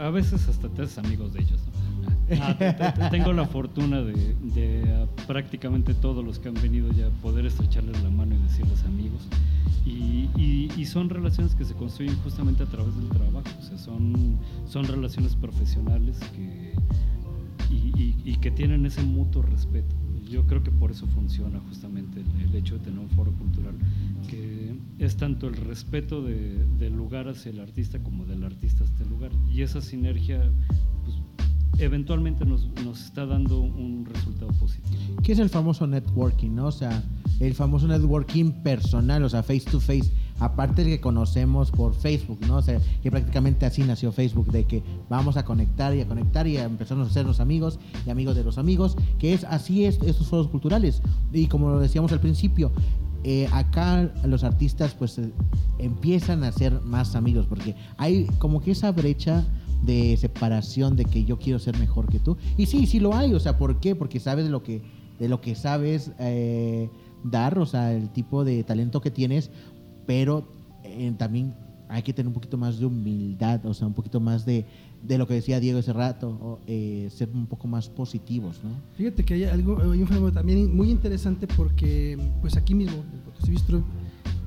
a veces hasta te haces amigos de ellos. ¿no? Ah, te- te- te- tengo la fortuna de, de a prácticamente todos los que han venido ya poder estrecharles la mano y decirles amigos. Y, y- y son relaciones que se construyen justamente a través del trabajo. O sea, son, son relaciones profesionales que, y, y- que tienen ese mutuo respeto. Yo creo que por eso funciona justamente el, el hecho de tener un foro cultural, que es tanto el respeto de- del lugar hacia el artista como del artista hacia el lugar. Y esa sinergia, eventualmente nos, nos está dando un resultado positivo. ¿Qué es el famoso networking, no? O sea, el famoso networking personal, o sea, face to face. Aparte del que conocemos por Facebook, ¿no? O sea, que prácticamente así nació Facebook, de que vamos a conectar y a conectar y a empezarnos a ser los amigos y amigos de los amigos, que es así es, estos foros culturales. Y como lo decíamos al principio, eh, acá los artistas pues eh, empiezan a ser más amigos, porque hay como que esa brecha de separación de que yo quiero ser mejor que tú. Y sí, sí lo hay, o sea, ¿por qué? Porque sabes de lo que, de lo que sabes eh, dar, o sea, el tipo de talento que tienes, pero también hay que tener un poquito más de humildad, o sea, un poquito más de, de lo que decía Diego hace rato, eh, ser un poco más positivos, ¿no? Fíjate que hay algo, hay un fenómeno también muy interesante porque, pues aquí mismo, en Potosí Bistro,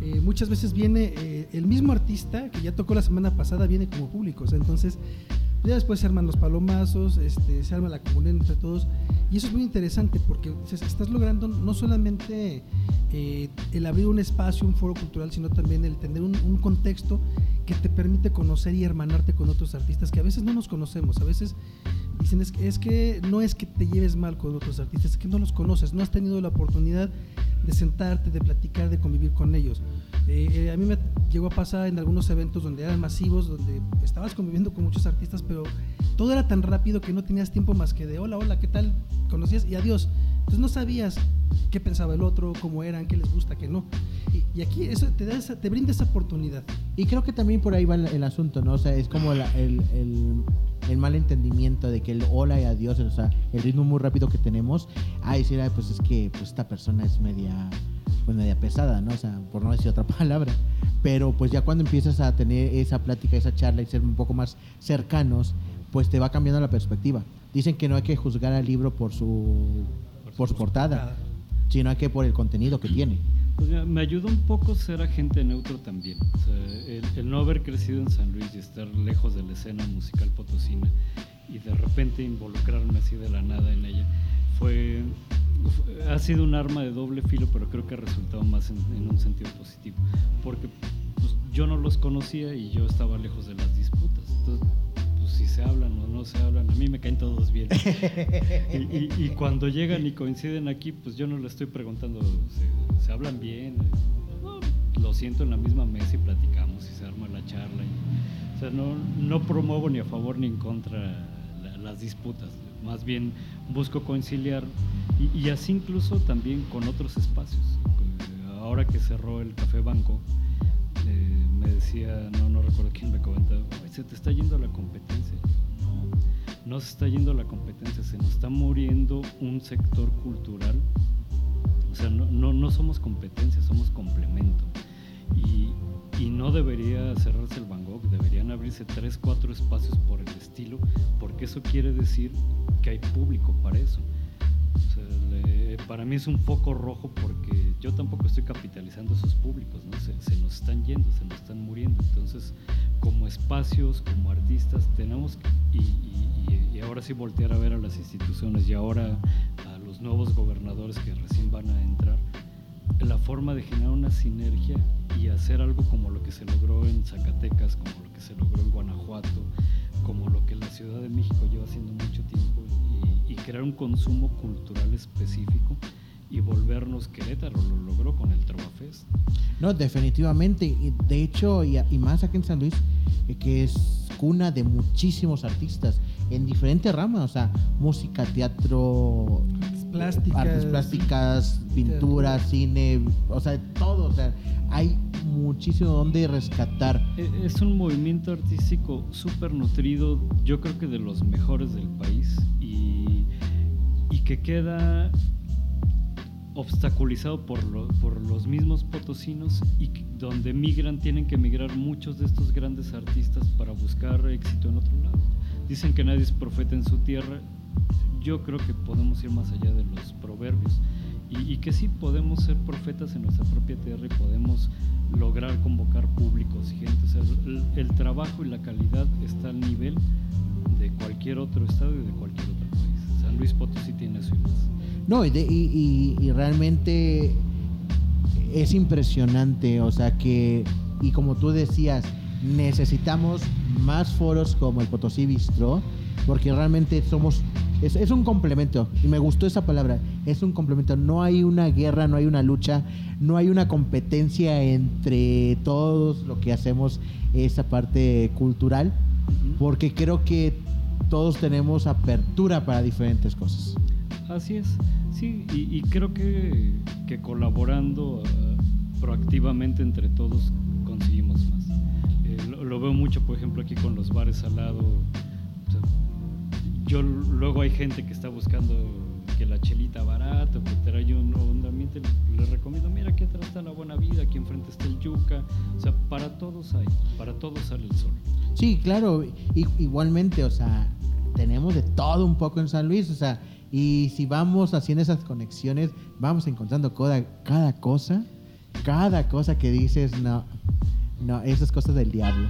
eh, muchas veces viene eh, el mismo artista que ya tocó la semana pasada, viene como público. o sea, entonces, ya después se arman los palomazos, este, se arma la comunión entre todos. Y eso es muy interesante porque estás logrando no solamente eh, el abrir un espacio, un foro cultural, sino también el tener un, un contexto que te permite conocer y hermanarte con otros artistas que a veces no nos conocemos, a veces dicen es que, es que no es que te lleves mal con otros artistas, es que no los conoces, no has tenido la oportunidad de sentarte, de platicar, de convivir con ellos. Eh, a mí me llegó a pasar en algunos eventos donde eran masivos, donde estabas conviviendo con muchos artistas, pero todo era tan rápido que no tenías tiempo más que de hola, hola, ¿qué tal? Conocías y adiós. Entonces no sabías qué pensaba el otro, cómo eran, qué les gusta, qué no. Y, y aquí eso te, da esa- te brinda esa oportunidad. Y creo que también por ahí va el, el asunto, ¿no? O sea, es como la- el, el, el mal entendimiento de que el hola y adiós, o sea, el ritmo muy rápido que tenemos, a decir, "Ay, pues es que pues, esta persona es media, pues media pesada, ¿no? O sea, por no decir otra *laughs* palabra. Pero pues ya cuando empiezas a tener esa plática, esa charla y ser un poco más cercanos, pues te va cambiando la perspectiva. Dicen que no hay que juzgar al libro por su, por su portada, sino hay que por el contenido que tiene. Pues mira, me ayudó un poco ser agente neutro también. O sea, el, el no haber crecido en San Luis y estar lejos de la escena musical potosina y de repente involucrarme así de la nada en ella fue, fue- ha sido un arma de doble filo, pero creo que ha resultado más en, en un sentido positivo. Porque pues, yo no los conocía y yo estaba lejos de las disputas. Entonces, pues si se hablan o no se hablan, a mí me caen todos bien. *laughs* y, y- y cuando llegan y coinciden aquí, pues yo no le estoy preguntando, ¿se, se hablan bien? No, lo siento en la misma mesa y platicamos y se arma la charla. y- o sea, no, no promuevo ni a favor ni en contra disputas. Más bien busco conciliar y, y así incluso también con otros espacios. Eh, Ahora que cerró el Café Banco, eh, me decía, no, no recuerdo quién me comentaba, "Ay, se te está yendo la competencia. No, no se está yendo la competencia, se nos está muriendo un sector cultural. O sea, no, no, no somos competencia, somos complemento. Y, y no debería cerrarse el Abrirse tres, cuatro espacios por el estilo, porque eso quiere decir que hay público para eso. Para mí es un foco rojo porque yo tampoco estoy capitalizando esos públicos, ¿no? se, nos están yendo, se nos están muriendo. Entonces, como espacios, como artistas, tenemos que- y ahora sí voltear a ver a las instituciones y ahora a los nuevos gobernadores que recién van a entrar, la forma de generar una sinergia y hacer algo como lo que se logró en Zacatecas, como lo que se logró en Guanajuato, como lo que la Ciudad de México lleva haciendo mucho tiempo y, y crear un consumo cultural específico y volvernos Querétaro, lo logró con el Trovafest. No, definitivamente. Y De hecho, y, y más aquí en San Luis, eh, que es cuna de muchísimos artistas en diferentes ramas, o sea, música, teatro, Plásticas. artes plásticas, pintura, cine, o sea, todo, o sea, hay muchísimo donde rescatar. E- Es un movimiento artístico súper nutrido, yo creo que de los mejores del país y, y que queda obstaculizado por, lo- por los mismos potosinos y donde migran, tienen que migrar muchos de estos grandes artistas para buscar éxito en otro lado. Dicen que nadie es profeta en su tierra, yo creo que podemos ir más allá de los proverbios y, que sí podemos ser profetas en nuestra propia tierra y podemos lograr convocar públicos y gente. O sea, el, trabajo y la calidad está al nivel de cualquier otro estado y de cualquier otro país. San Luis Potosí tiene eso y más. No, y, de- y- y realmente es impresionante, o sea que, y como tú decías, necesitamos más foros como el Potosí Bistro, porque realmente somos, es, es un complemento, y me gustó esa palabra, es un complemento, no hay una guerra, no hay una lucha, no hay una competencia entre todos lo que hacemos esa parte cultural, porque creo que todos tenemos apertura para diferentes cosas. Así es, sí, y, y creo que, que colaborando ah, proactivamente entre todos conseguimos más. Eh, lo, lo veo mucho, por ejemplo, aquí con los bares al lado. Yo luego hay gente que está buscando que la chelita barata, que trae un un ambiente, les recomiendo, mira, aquí atrás está la buena vida, aquí enfrente está el yuca, o sea, para todos hay, para todos sale el sol. Sí, claro, i- igualmente, o sea, tenemos de todo un poco en San Luis, o sea, y si vamos haciendo esas conexiones, vamos encontrando cada, cada cosa, cada cosa que dices, no, no, esas cosas del diablo.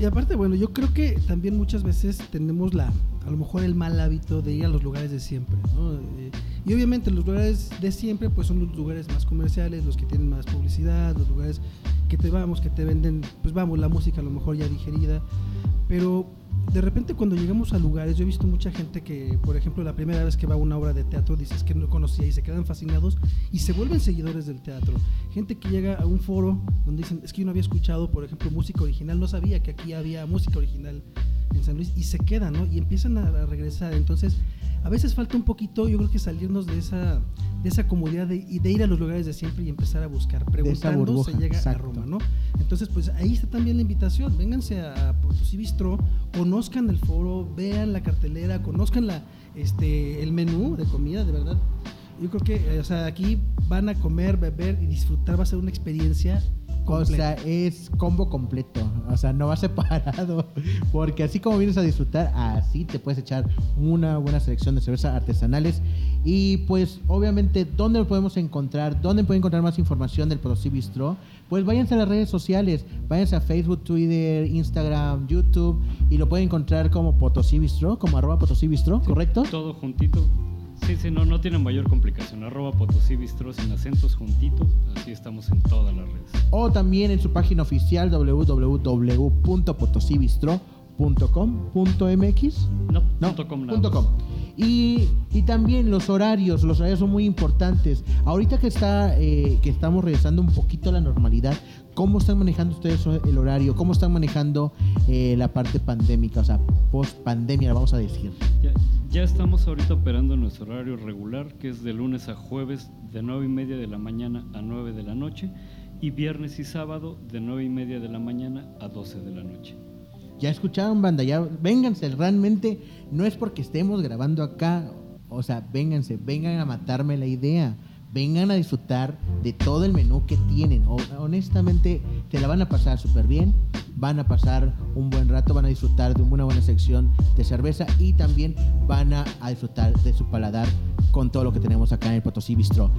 Y aparte, bueno, yo creo que también muchas veces tenemos la, a lo mejor el mal hábito de ir a los lugares de siempre, ¿no? Eh, y obviamente los lugares de siempre, pues son los lugares más comerciales, los que tienen más publicidad, los lugares que te vamos, que te venden, pues vamos, la música a lo mejor ya digerida, pero de repente cuando llegamos a lugares, yo he visto mucha gente que, por ejemplo, la primera vez que va a una obra de teatro dices que no conocía y se quedan fascinados y se vuelven seguidores del teatro. Gente que llega a un foro donde dicen, es que yo no había escuchado, por ejemplo, música original, no sabía que aquí había música original en San Luis y se quedan, ¿no? Y empiezan a, regresar. Entonces, a veces falta un poquito, yo creo que salirnos de esa, de esa comodidad de, y de ir a los lugares de siempre y empezar a buscar. Preguntando burbuja, se llega exacto. a Roma, ¿no? Entonces, pues ahí está también la invitación. Vénganse a Potosí Bistro, conozcan el foro, vean la cartelera, conozcan la, este, el menú de comida, de verdad. Yo creo que, eh, o sea, aquí van a comer, beber y disfrutar, va a ser una experiencia O sea, es combo completo, o sea, no va *laughs* separado, porque así como vienes a disfrutar, así te puedes echar una buena selección de cervezas artesanales. Y pues, obviamente, ¿dónde lo podemos encontrar? ¿Dónde pueden encontrar más información del Potosí Bistro? Pues váyanse a las redes sociales, váyanse a Facebook, Twitter, Instagram, YouTube, y lo pueden encontrar como Potosí Bistro, como arroba Potosí Bistro, ¿correcto? Todo juntito. Sí, sí, no, no tiene mayor complicación. Arroba Potosí Bistro sin acentos juntito. Así estamos en todas las redes. o también en su página oficial www.potosibistro.com.mx. No, No, punto com nada punto com. Y, y también los horarios, los horarios son muy importantes. Ahorita que está, eh, que estamos regresando un poquito a la normalidad, ¿cómo están manejando ustedes el horario? ¿Cómo están manejando eh, la parte pandémica? O sea, post pandemia, vamos a decir. Ya, ya estamos ahorita operando nuestro horario regular, que es de lunes a jueves de 9 y media de la mañana a 9 de la noche, y viernes y sábado de 9 y media de la mañana a 12 de la noche. Ya escucharon, banda, ya vénganse, realmente no es porque estemos grabando acá, o sea, vénganse, vengan a matarme la idea, vengan a disfrutar de todo el menú que tienen. Honestamente, te la van a pasar súper bien, van a pasar un buen rato, van a disfrutar de una buena sección de cerveza y también van a, disfrutar de su paladar con todo lo que tenemos acá en el Potosí Bistro.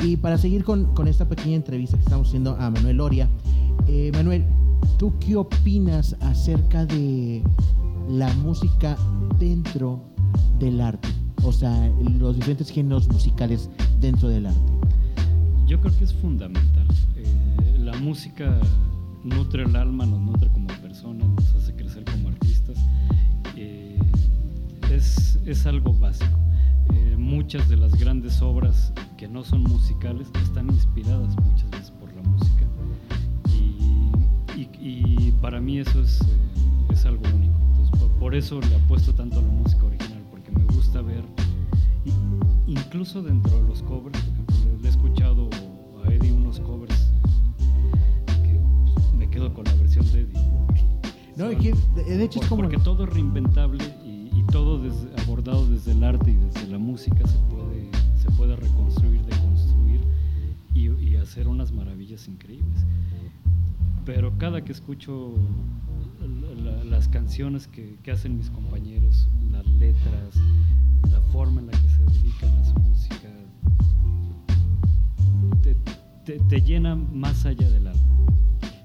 Y para seguir con, con esta pequeña entrevista que estamos haciendo a Manuel Loria, eh, Manuel, ¿tú qué opinas acerca de la música dentro del arte? O sea, los diferentes géneros musicales dentro del arte. Yo creo que es fundamental. Eh, la música nutre el alma, nos nutre como personas, nos hace crecer como artistas. Eh, es, es algo básico. Eh, muchas de las grandes obras que no son musicales están inspiradas muchas veces por la música. Y, para mí eso es, es algo único. Por, por eso le apuesto tanto a la música original, me gusta ver, incluso dentro de los covers, le- he escuchado a Eddie unos covers que pues, me quedo con la versión de Eddie. No, Son- que, de hecho es por- como... Porque todo es reinventable y, y todo desde- abordado desde el arte y desde la música se puede, se puede reconstruir, deconstruir y, y hacer unas maravillas increíbles. Pero cada que escucho la- la- las canciones que, que hacen mis compañeros, las letras, la forma en la que se dedican a su música, te, te- te llena más allá del alma.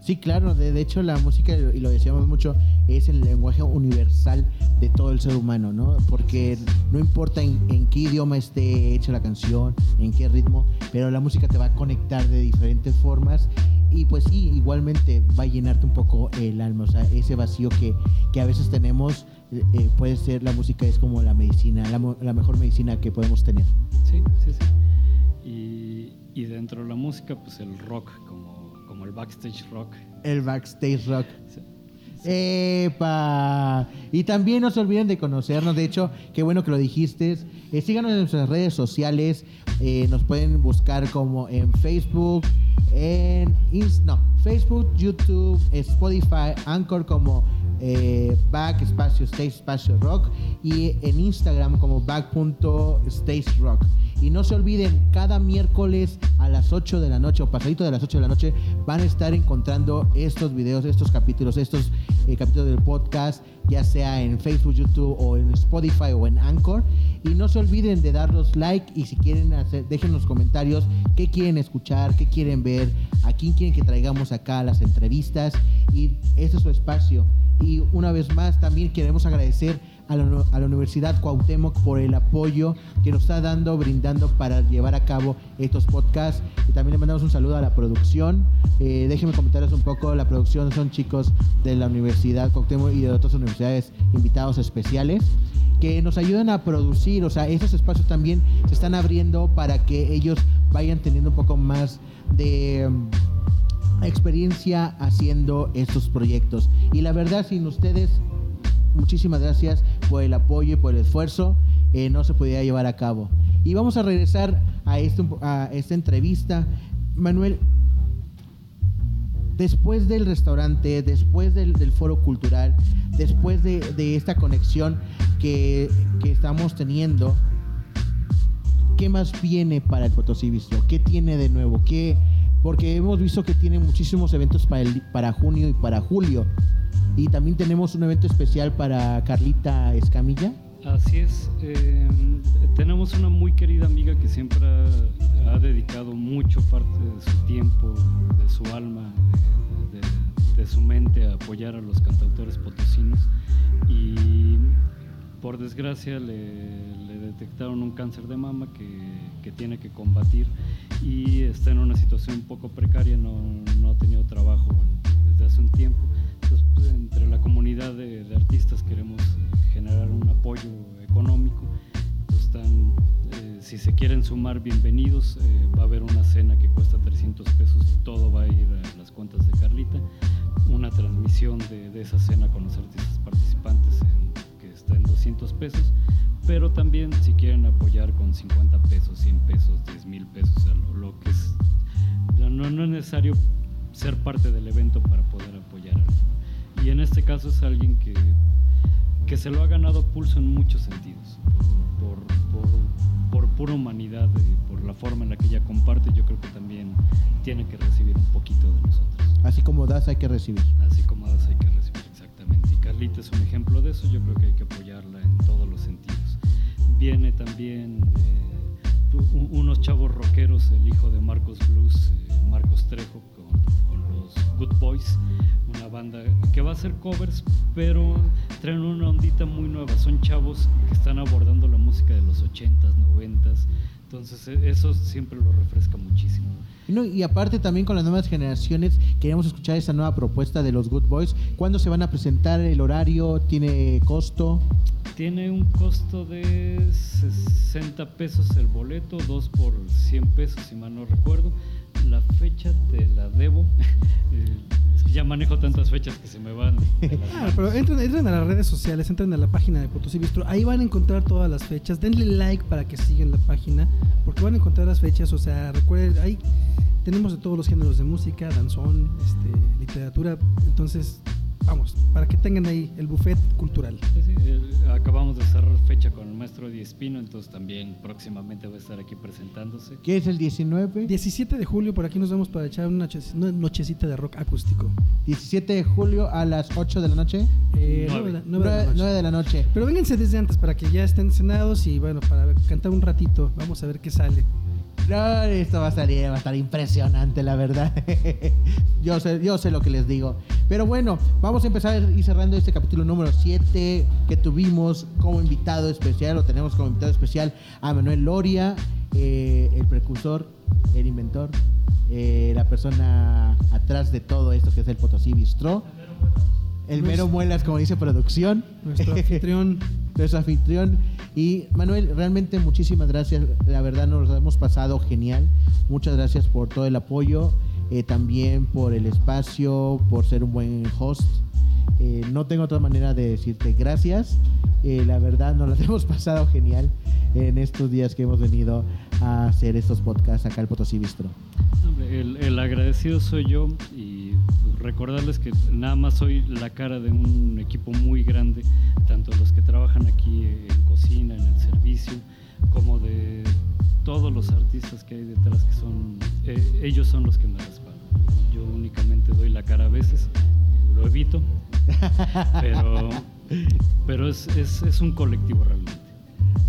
Sí, claro, de, de hecho la música, y lo decíamos mucho, es el lenguaje universal de todo el ser humano, ¿no? Porque no importa en, en qué idioma esté hecha la canción, en qué ritmo, pero la música te va a conectar de diferentes formas y pues sí, igualmente va a llenarte un poco el alma, o sea, ese vacío que, que a veces tenemos eh, eh, puede ser, la música es como la medicina, la, la mejor medicina que podemos tener. Sí, sí, sí. Y, y dentro de la música, pues el rock, como, como el backstage rock. El backstage rock. Sí. ¡Epa! Y también no se olviden de conocernos. De hecho, qué bueno que lo dijiste. Eh, síganos en nuestras redes sociales. Eh, nos pueden buscar como en Facebook, en Ins- no, Facebook, YouTube, Spotify, Anchor como eh, back espacio stage espacio rock y en Instagram como back.stage rock. Y no se olviden, cada miércoles a las 8 de la noche o pasadito de las 8 de la noche van a estar encontrando estos videos, estos capítulos, estos eh, capítulos del podcast, ya sea en Facebook, YouTube o en Spotify o en Anchor. Y no se olviden de darnos like y si quieren hacer, dejen los comentarios qué quieren escuchar, qué quieren ver, a quién quieren que traigamos acá las entrevistas. Y este es su espacio. Y una vez más también queremos agradecer a la, Universidad Cuauhtémoc por el apoyo que nos está dando, brindando para llevar a cabo estos podcasts. Y también le mandamos un saludo a la producción. Eh, déjenme comentarles un poco, la producción son chicos de la Universidad Cuauhtémoc y de otras universidades invitados especiales que nos ayudan a producir, o sea, esos espacios también se están abriendo para que ellos vayan teniendo un poco más de experiencia haciendo estos proyectos. Y la verdad, sin ustedes, muchísimas gracias por el apoyo y por el esfuerzo. eh, no se podía llevar a cabo. Y vamos a regresar a, este, esta entrevista. Manuel, después del restaurante, después del, foro cultural, después de, esta conexión que, que estamos teniendo, ¿qué más viene para el Potosí Bistro? ¿Qué tiene de nuevo? ¿Qué? Porque hemos visto que tiene muchísimos eventos para, junio y para julio. Y también tenemos un evento especial para Carlita Escamilla. Así es. eh, tenemos una muy querida amiga que siempre ha, dedicado mucho parte de su tiempo, de su alma, de- de su mente a apoyar a los cantautores potosinos. Y por desgracia le, le detectaron un cáncer de mama que, que tiene que combatir y está en una situación un poco precaria, no, no ha tenido trabajo desde hace un tiempo. Entonces, pues, entre la comunidad de, de artistas queremos generar un apoyo económico. Pues, están, eh, si se quieren sumar, bienvenidos. Eh, va a haber una cena que cuesta 300 pesos, todo va a ir a las cuentas de Carlita. Una transmisión de, de esa cena con los artistas participantes está en 200 pesos. Pero también si quieren apoyar con 50 pesos, 100 pesos, 10 mil pesos, o sea, lo, lo que es... No, no es necesario ser parte del evento para poder apoyar. algo. Y en este caso es alguien que, que se lo ha ganado pulso en muchos sentidos, por, por, por pura humanidad, y por la forma en la que ella comparte, yo creo que también tiene que recibir un poquito de nosotros. Así como das, hay que recibir. Así como das hay que recibir Y Carlita es un ejemplo de eso, yo creo que hay que apoyarla en todos los sentidos. Viene también eh, unos chavos rockeros, el hijo de Marcos Blues, eh, Marcos Trejo, con, con los Good Boys, una banda que va a hacer covers, pero traen una ondita muy nueva. Son chavos que están abordando la música de los 80s, 90s. Entonces e- eso siempre lo refresca muchísimo. Y, no, y aparte también con las nuevas generaciones, queremos escuchar esta nueva propuesta de los Good Boys. ¿Cuándo se van a presentar? ¿El horario? ¿Tiene costo? Tiene un costo de 60 pesos el boleto, dos por 100 pesos, si mal no recuerdo. La fecha te la debo. *laughs* Eh, es que ya manejo tantas fechas que se me van. las Ah, pero entren, entren a las redes sociales, entren a la página de Potosí Bistro, ahí van a encontrar todas las fechas, denle like para que sigan la página, porque van a encontrar las fechas, o sea, recuerden, ahí tenemos de todos los géneros de música, danzón, este, literatura, entonces, vamos, para que tengan ahí el buffet cultural. Sí, sí, acabamos de cerrar fecha con el maestro Eddie Espino, entonces también próximamente va a estar aquí presentándose. ¿Qué es el 19? 17 de julio, por aquí nos vamos para echar una, noche- una nochecita de rock acústico. 17 de julio a las 8 de la noche. Eh, Nueve. nueve de la- nueve de la 9, noche. de la noche. Pero vénganse desde antes para que ya estén cenados y bueno, para cantar un ratito, vamos a ver qué sale. No, esto va a salir, va a estar impresionante, la verdad. *laughs* yo, sé, yo sé lo que les digo. Pero bueno, vamos a empezar y cerrando este capítulo número 7 que tuvimos como invitado especial, o tenemos como invitado especial a Manuel Loria, eh, el precursor, el inventor, eh, la persona atrás de todo esto que es el Potosí Bistro. El mero muelas, como dice producción. Nuestro *laughs* anfitrión. nuestro anfitrión. Y Manuel, realmente muchísimas gracias. La verdad nos hemos pasado genial. Muchas gracias por todo el apoyo, eh, también por el espacio, por ser un buen host. Eh, no tengo otra manera de decirte gracias. Eh, la verdad nos las *laughs* hemos pasado genial en estos días que hemos venido a hacer estos podcasts acá al Potosí Bistro. Hombre, El, el agradecido soy yo y recordarles que nada más soy la cara de un equipo muy grande, tanto los que trabajan aquí en cocina, en el servicio, como de todos los artistas que hay detrás, que son, eh, ellos son los que me respaldan. Yo únicamente doy la cara a veces, lo evito, *laughs* pero, pero es, es, es un colectivo realmente.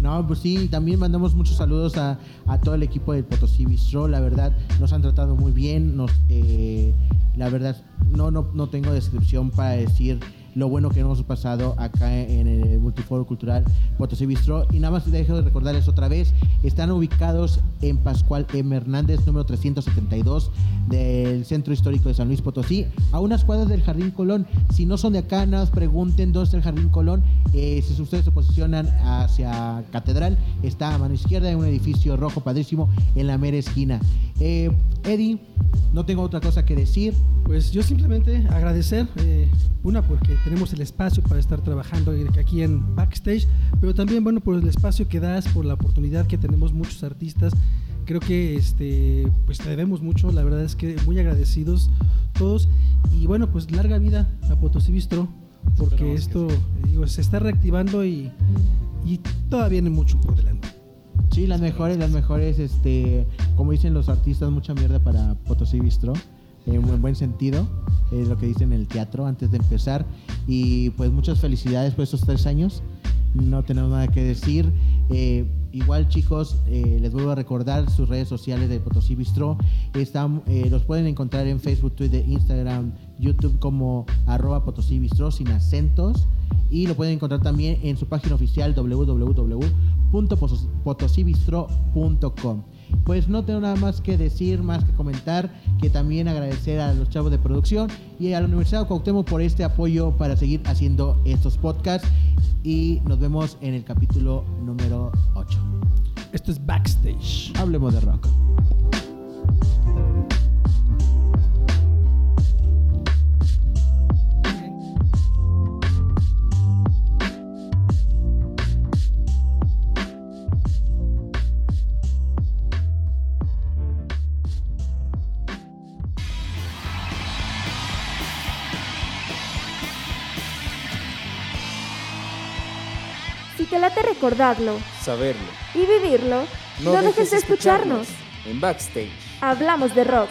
No, pues sí, también mandamos muchos saludos a, a todo el equipo del Potosí Bistro. La verdad, nos han tratado muy bien. Nos, eh, la verdad, no, no, no tengo descripción para decir lo bueno que hemos pasado acá en el Multiforo Cultural Potosí Bistro. Y nada más dejo de recordarles otra vez, están ubicados en Pascual M. Hernández, número 372 del Centro Histórico de San Luis Potosí, a unas cuadras del Jardín Colón. Si no son de acá, nada más pregunten dónde está el Jardín Colón. Eh, si ustedes se posicionan hacia Catedral, está a mano izquierda en un edificio rojo padrísimo en la mera esquina. Eh, Eddie, no tengo otra cosa que decir. Pues yo simplemente agradecer, eh, una porque tenemos el espacio para estar trabajando aquí en backstage, pero también bueno por el espacio que das, por la oportunidad que tenemos muchos artistas. Creo que este, pues te debemos mucho, la verdad es que muy agradecidos todos y bueno pues larga vida a Potosí Bistro, porque esto sí. digo, se está reactivando y, y todavía viene mucho por delante. Sí, las mejores, las mejores, este, como dicen los artistas, mucha mierda para Potosí Bistro, en buen, buen sentido, es lo que dicen en el teatro antes de empezar. Y pues muchas felicidades por estos tres años, no tenemos nada que decir. Eh, igual chicos, eh, les vuelvo a recordar sus redes sociales de Potosí Bistro, están, eh, los pueden encontrar en Facebook, Twitter, Instagram, YouTube como arroba Potosí Bistro sin acentos. Y lo pueden encontrar también en su página oficial www.potosibistro.com. Pues no tengo nada más que decir, más que comentar, que también agradecer a los chavos de producción y a la Universidad de Cuauhtémoc por este apoyo para seguir haciendo estos podcasts. Y nos vemos en el capítulo número 8. Esto es backstage. Hablemos de rock. Late recordarlo Saberlo. y vivirlo, no, dejes de escucharnos. En Backstage. Hablamos de rock.